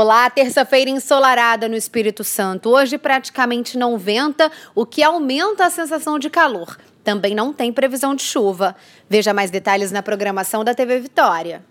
Olá, terça-feira ensolarada no Espírito Santo. Hoje praticamente não venta, o que aumenta a sensação de calor. Também não tem previsão de chuva. Veja mais detalhes na programação da TV Vitória.